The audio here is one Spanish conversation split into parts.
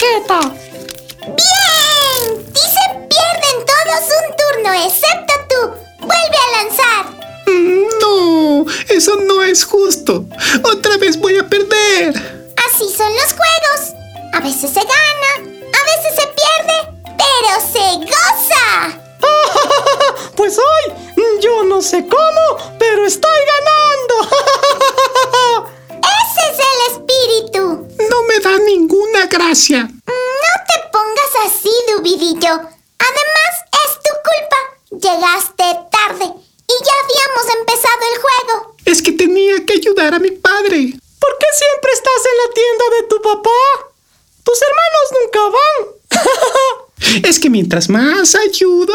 Tarjeta! ¡Bien! Dice pierden todos un turno, excepto tú. ¡Vuelve a lanzar! No, eso no es justo. Otra vez voy a perder. Así son los juegos. A veces se gana, a veces se pierde, pero se goza. Pues hoy yo no sé cómo, pero estoy ganando. Ese es el espíritu. No me da ninguna gracia. No te pongas así, Dubidillo. Además, es tu culpa. Llegaste tarde y ya habíamos empezado el juego. Es que tenía que ayudar a mi padre. ¿Por qué siempre estás en la tienda de tu papá? Tus hermanos nunca van. Es que mientras más ayudo,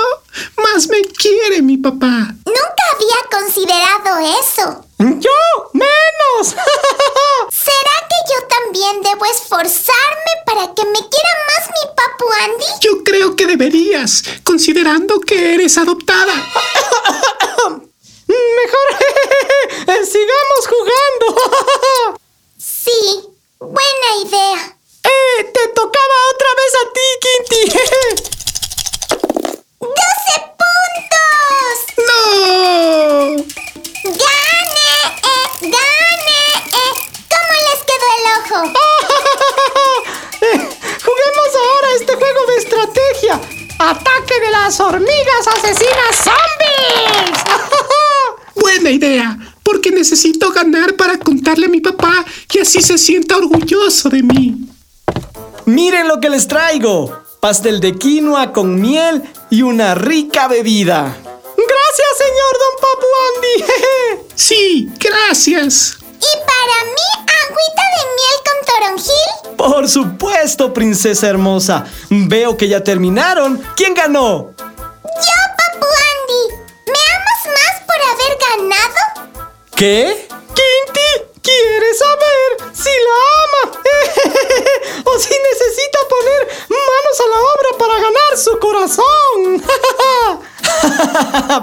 más me quiere mi papá. Nunca había considerado eso. Yo menos. ¿Será que yo también debo esforzarme para que me quiera más mi papu Andy? Yo creo que deberías, considerando que eres adoptada. Asesinas zombies! Buena idea, porque necesito ganar para contarle a mi papá y así se sienta orgulloso de mí. Miren lo que les traigo. Pastel de quinoa con miel y una rica bebida. Gracias, señor Don Papu Andy. Sí, gracias. ¿Y para mí agüita de miel con toronjil? Por supuesto, princesa hermosa. Veo que ya terminaron. ¿Quién ganó? Yo, Papu Andy. ¿Me amas más por haber ganado? ¿Qué? Quinty quiere saber si la ama o si necesita poner manos a la obra para ganar su corazón.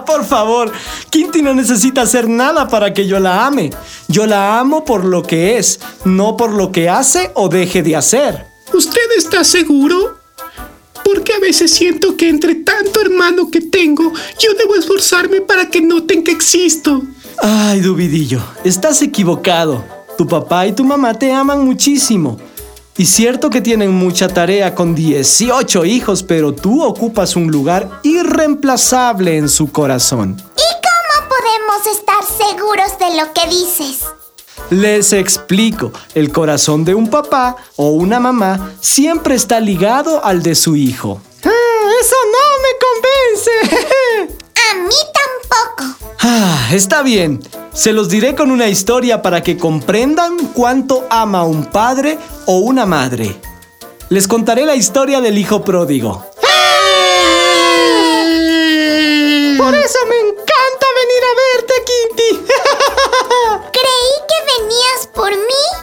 Por favor, Quinty no necesita hacer nada para que yo la ame. Yo la amo por lo que es, no por lo que hace o deje de hacer. ¿Usted está seguro? Porque a veces siento que entre tanto hermano que tengo, yo debo esforzarme para que noten que existo. Ay, Dubidillo, estás equivocado. Tu papá y tu mamá te aman muchísimo. Y cierto que tienen mucha tarea con 18 hijos, pero tú ocupas un lugar irreemplazable en su corazón. ¿Y cómo podemos estar seguros de lo que dices? Les explico, el corazón de un papá o una mamá siempre está ligado al de su hijo. Ah, eso no A mí tampoco. Ah, está bien. Se los diré con una historia para que comprendan cuánto ama un padre o una madre. Les contaré la historia del hijo pródigo. Por eso me encanta venir a verte, Quinty. Creí que venías por mí.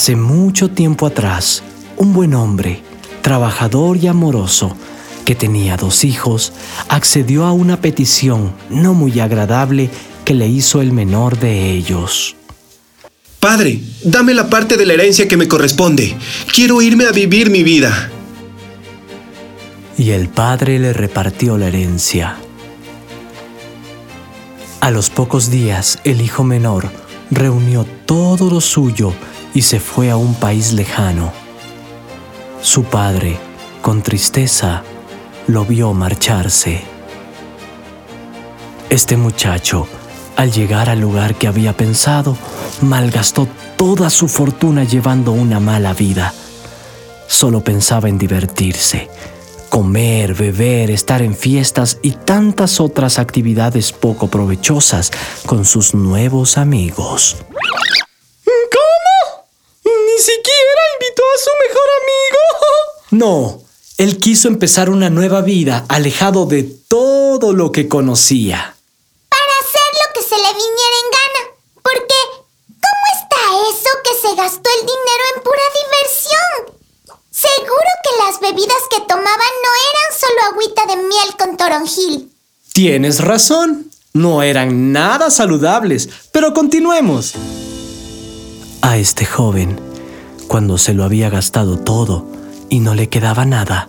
Hace mucho tiempo atrás, un buen hombre, trabajador y amoroso, que tenía dos hijos, accedió a una petición no muy agradable que le hizo el menor de ellos. Padre, dame la parte de la herencia que me corresponde. Quiero irme a vivir mi vida. Y el padre le repartió la herencia. A los pocos días, el hijo menor reunió todo lo suyo y se fue a un país lejano. Su padre, con tristeza, lo vio marcharse. Este muchacho, Al llegar al lugar que había pensado, malgastó toda su fortuna llevando una mala vida. Solo pensaba en divertirse, comer, beber, estar en fiestas y tantas otras actividades poco provechosas con sus nuevos amigos. ¿Cómo? ¿Ni siquiera invitó a su mejor amigo? No, él quiso empezar una nueva vida alejado de todo lo que conocía. Para hacer lo que se le viniera en gana. Porque, ¿cómo está eso que se gastó el dinero en pura diversión? Seguro que las bebidas que tomaban no eran solo agüita de miel con toronjil. Tienes razón, no eran nada saludables, pero continuemos. A este joven, cuando se lo había gastado todo y no le quedaba nada,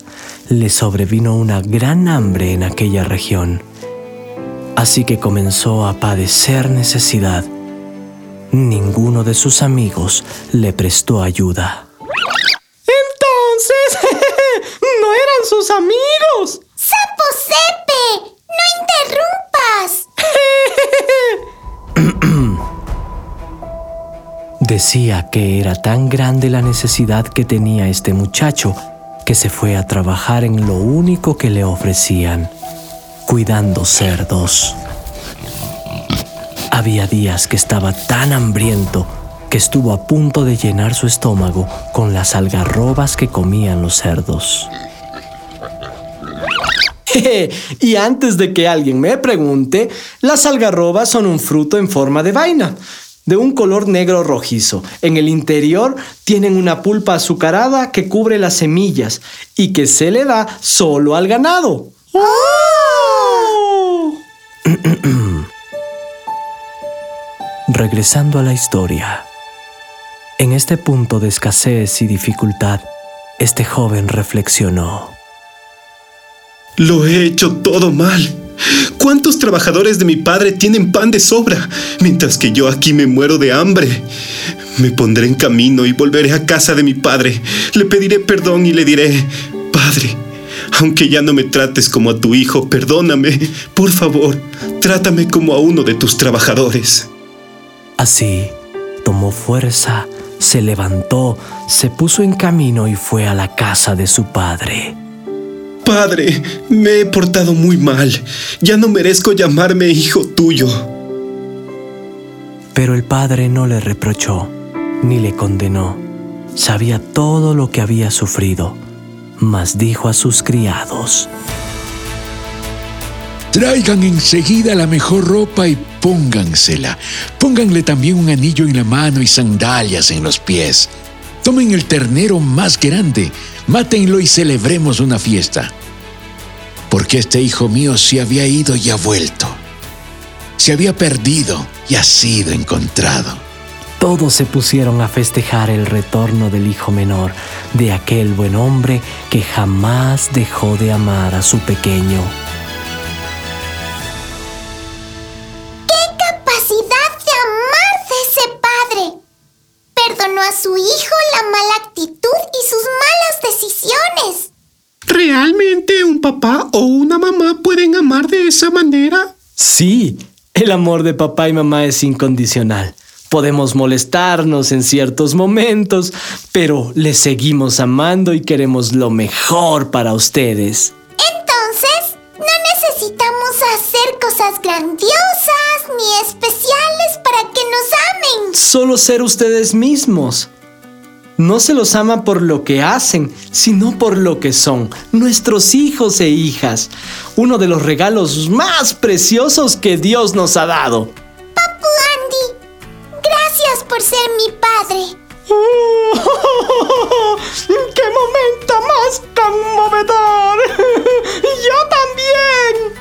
le sobrevino una gran hambre en aquella región. Así que comenzó a padecer necesidad. Ninguno de sus amigos le prestó ayuda. Entonces, no eran sus amigos. ¡Sapo Sepe! ¡No interrumpas! Decía que era tan grande la necesidad que tenía este muchacho que se fue a trabajar en lo único que le ofrecían, cuidando cerdos. Había días que estaba tan hambriento que estuvo a punto de llenar su estómago con las algarrobas que comían los cerdos. y antes de que alguien me pregunte, las algarrobas son un fruto en forma de vaina, de un color negro rojizo. En el interior tienen una pulpa azucarada que cubre las semillas y que se le da solo al ganado. ¡Oh! Regresando a la historia. En este punto de escasez y dificultad, este joven reflexionó. Lo he hecho todo mal. ¿Cuántos trabajadores de mi padre tienen pan de sobra, mientras que yo aquí me muero de hambre? Me pondré en camino y volveré a casa de mi padre. Le pediré perdón y le diré, Padre, aunque ya no me trates como a tu hijo, perdóname. Por favor, trátame como a uno de tus trabajadores. Así, tomó fuerza, se levantó, se puso en camino y fue a la casa de su padre. Padre, me he portado muy mal. Ya no merezco llamarme hijo tuyo. Pero el padre no le reprochó, ni le condenó. Sabía todo lo que había sufrido, mas dijo a sus criados, Traigan enseguida la mejor ropa y póngansela. Pónganle también un anillo en la mano y sandalias en los pies. Tomen el ternero más grande, mátenlo y celebremos una fiesta. Porque este hijo mío se había ido y ha vuelto. Se había perdido y ha sido encontrado. Todos se pusieron a festejar el retorno del hijo menor, de aquel buen hombre que jamás dejó de amar a su pequeño. ¿Realmente un papá o una mamá pueden amar de esa manera? Sí, el amor de papá y mamá es incondicional. Podemos molestarnos en ciertos momentos, pero les seguimos amando y queremos lo mejor para ustedes. Entonces, no necesitamos hacer cosas grandiosas ni especiales para que nos amen. Solo ser ustedes mismos. No se los ama por lo que hacen, sino por lo que son, nuestros hijos e hijas. Uno de los regalos más preciosos que Dios nos ha dado. Papu Andy, gracias por ser mi padre. ¡Qué momento más conmovedor! ¡Yo también! ¿Tú también